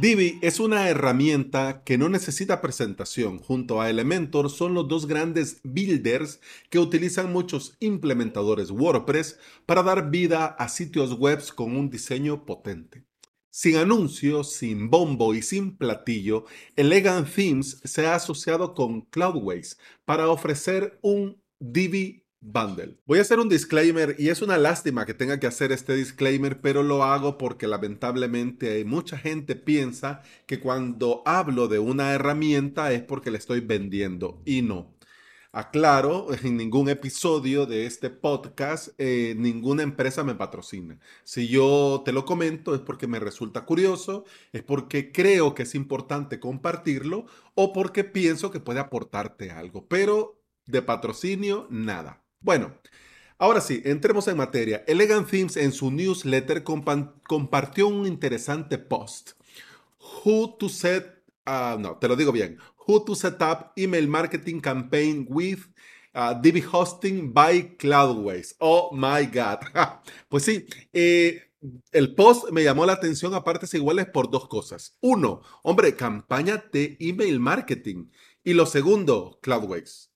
Divi es una herramienta que no necesita presentación. Junto a Elementor son los dos grandes builders que utilizan muchos implementadores WordPress para dar vida a sitios web con un diseño potente. Sin anuncios, sin bombo y sin platillo, Elegant Themes se ha asociado con Cloudways para ofrecer un Divi Bundle. Voy a hacer un disclaimer y es una lástima que tenga que hacer este disclaimer, pero lo hago porque lamentablemente mucha gente piensa que cuando hablo de una herramienta es porque le estoy vendiendo y no. Aclaro, en ningún episodio de este podcast eh, ninguna empresa me patrocina. Si yo te lo comento es porque me resulta curioso, es porque creo que es importante compartirlo o porque pienso que puede aportarte algo, pero de patrocinio nada. Bueno, ahora sí, entremos en materia. Elegant Themes en su newsletter compartió un interesante post. Who to set, uh, no, te lo digo bien. Who to set up email marketing campaign with uh, DB Hosting by Cloudways. Oh my God. pues sí, eh, el post me llamó la atención a partes iguales por dos cosas. Uno, hombre, campaña de email marketing. Y lo segundo, Cloudways.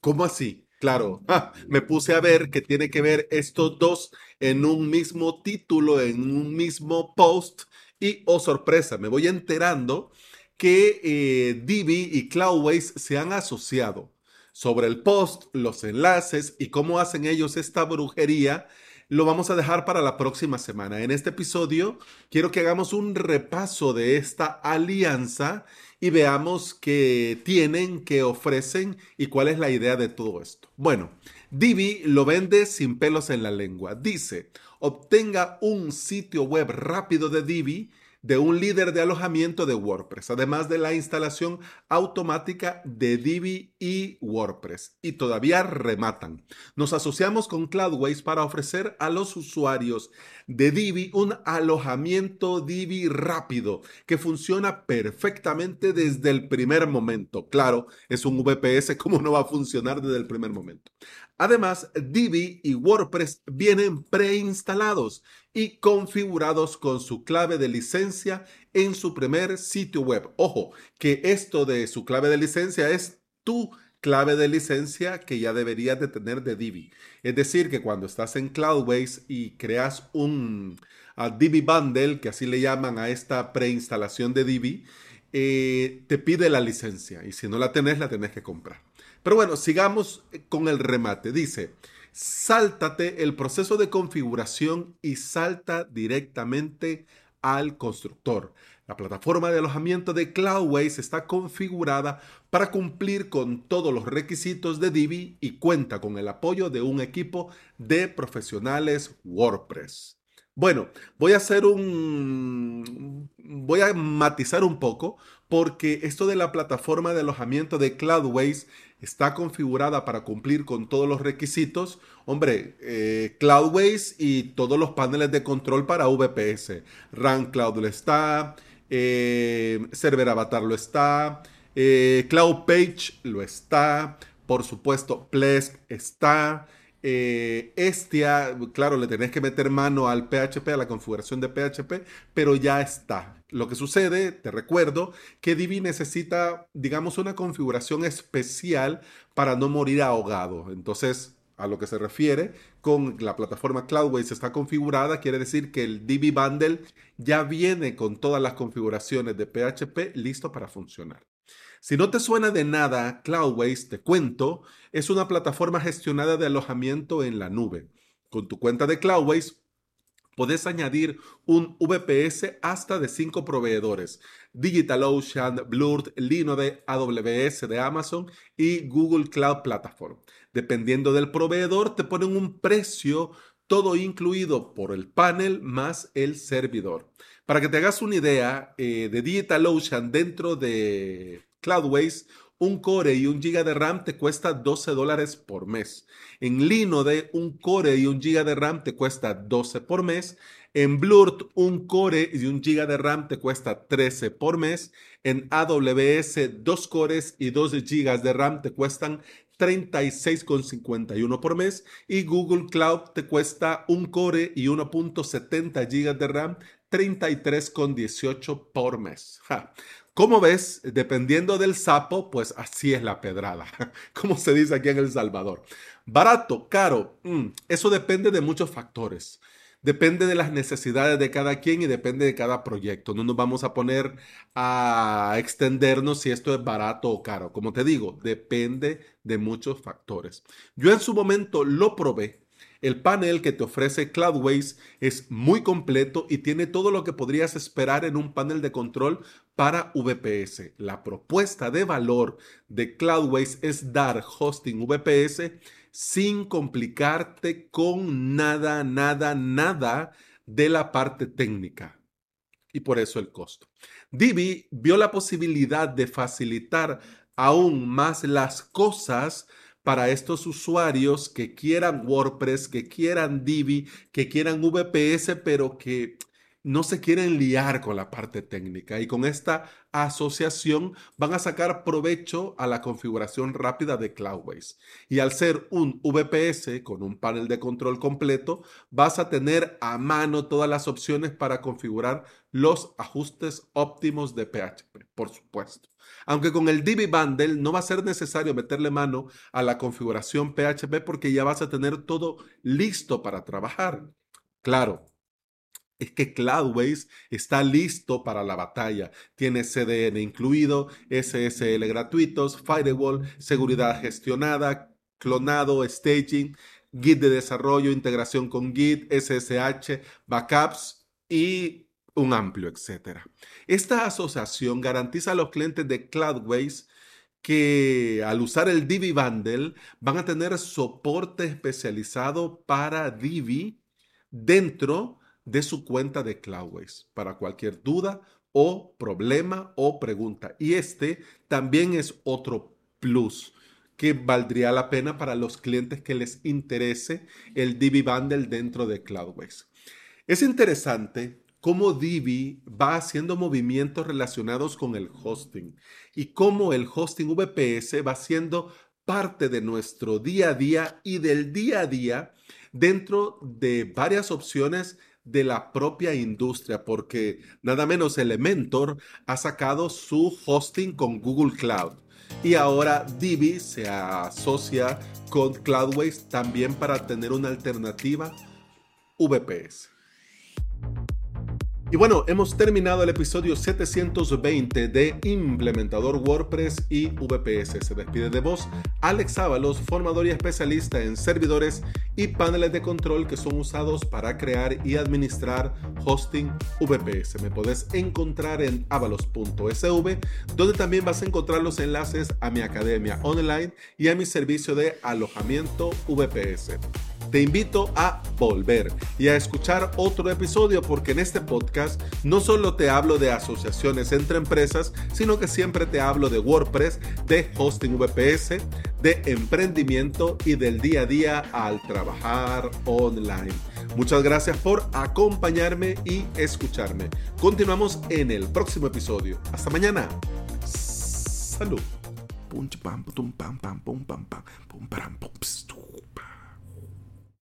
¿Cómo así? Claro, me puse a ver que tiene que ver estos dos en un mismo título, en un mismo post y, oh sorpresa, me voy enterando que eh, Divi y Cloudways se han asociado. Sobre el post, los enlaces y cómo hacen ellos esta brujería, lo vamos a dejar para la próxima semana. En este episodio quiero que hagamos un repaso de esta alianza y veamos qué tienen, qué ofrecen y cuál es la idea de todo esto. Bueno, Divi lo vende sin pelos en la lengua. Dice, obtenga un sitio web rápido de Divi de un líder de alojamiento de WordPress, además de la instalación automática de Divi y WordPress. Y todavía rematan. Nos asociamos con Cloudways para ofrecer a los usuarios de Divi un alojamiento Divi rápido que funciona perfectamente desde el primer momento. Claro, es un VPS, ¿cómo no va a funcionar desde el primer momento? Además, Divi y WordPress vienen preinstalados y configurados con su clave de licencia en su primer sitio web. Ojo, que esto de su clave de licencia es tu clave de licencia que ya deberías de tener de Divi. Es decir, que cuando estás en Cloudways y creas un Divi Bundle, que así le llaman a esta preinstalación de Divi, eh, te pide la licencia y si no la tenés, la tenés que comprar. Pero bueno, sigamos con el remate. Dice, sáltate el proceso de configuración y salta directamente al constructor. La plataforma de alojamiento de Cloudways está configurada para cumplir con todos los requisitos de Divi y cuenta con el apoyo de un equipo de profesionales WordPress. Bueno, voy a hacer un... voy a matizar un poco porque esto de la plataforma de alojamiento de Cloudways está configurada para cumplir con todos los requisitos. Hombre, eh, Cloudways y todos los paneles de control para VPS. Run Cloud lo está, eh, Server Avatar lo está, eh, Cloud Page lo está, por supuesto, Plesk está. Eh, Estia, claro, le tenés que meter mano al PHP, a la configuración de PHP, pero ya está. Lo que sucede, te recuerdo, que Divi necesita, digamos, una configuración especial para no morir ahogado. Entonces, a lo que se refiere con la plataforma Cloudways está configurada, quiere decir que el Divi Bundle ya viene con todas las configuraciones de PHP listo para funcionar. Si no te suena de nada, Cloudways, te cuento, es una plataforma gestionada de alojamiento en la nube. Con tu cuenta de Cloudways, puedes añadir un VPS hasta de cinco proveedores. DigitalOcean, Blurred, Linode, AWS de Amazon y Google Cloud Platform. Dependiendo del proveedor, te ponen un precio todo incluido por el panel más el servidor. Para que te hagas una idea eh, de DigitalOcean dentro de Cloudways, un core y un giga de RAM te cuesta 12 dólares por mes. En Linode, un core y un giga de RAM te cuesta 12 por mes. En Blurt, un core y un giga de RAM te cuesta 13 por mes. En AWS, dos cores y 2 gigas de RAM te cuestan 36,51 por mes. Y Google Cloud te cuesta un core y 1.70 gigas de RAM 33,18 por mes. Como ves, dependiendo del sapo, pues así es la pedrada, como se dice aquí en El Salvador. Barato, caro, mm, eso depende de muchos factores. Depende de las necesidades de cada quien y depende de cada proyecto. No nos vamos a poner a extendernos si esto es barato o caro. Como te digo, depende de muchos factores. Yo en su momento lo probé el panel que te ofrece Cloudways es muy completo y tiene todo lo que podrías esperar en un panel de control para VPS. La propuesta de valor de Cloudways es dar hosting VPS sin complicarte con nada, nada, nada de la parte técnica. Y por eso el costo. Divi vio la posibilidad de facilitar aún más las cosas para estos usuarios que quieran WordPress, que quieran Divi, que quieran VPS, pero que no se quieren liar con la parte técnica y con esta asociación van a sacar provecho a la configuración rápida de Cloudways. Y al ser un VPS con un panel de control completo, vas a tener a mano todas las opciones para configurar los ajustes óptimos de PHP, por supuesto. Aunque con el Divi Bundle no va a ser necesario meterle mano a la configuración PHP porque ya vas a tener todo listo para trabajar. Claro, es que Cloudways está listo para la batalla. Tiene CDN incluido, SSL gratuitos, firewall, seguridad gestionada, clonado, staging, Git de desarrollo, integración con Git, SSH, backups y un amplio etcétera. Esta asociación garantiza a los clientes de Cloudways que al usar el Divi Bundle van a tener soporte especializado para Divi dentro de su cuenta de Cloudways para cualquier duda o problema o pregunta. Y este también es otro plus que valdría la pena para los clientes que les interese el Divi Bundle dentro de Cloudways. Es interesante cómo Divi va haciendo movimientos relacionados con el hosting y cómo el hosting VPS va siendo parte de nuestro día a día y del día a día dentro de varias opciones de la propia industria, porque nada menos Elementor ha sacado su hosting con Google Cloud. Y ahora Divi se asocia con Cloudways también para tener una alternativa VPS. Y bueno, hemos terminado el episodio 720 de Implementador WordPress y VPS. Se despide de vos Alex Ábalos, formador y especialista en servidores y paneles de control que son usados para crear y administrar hosting VPS. Me podés encontrar en avalos.sv, donde también vas a encontrar los enlaces a mi academia online y a mi servicio de alojamiento VPS te invito a volver y a escuchar otro episodio porque en este podcast no solo te hablo de asociaciones entre empresas, sino que siempre te hablo de WordPress, de hosting VPS, de emprendimiento y del día a día al trabajar online. Muchas gracias por acompañarme y escucharme. Continuamos en el próximo episodio. Hasta mañana. Salud.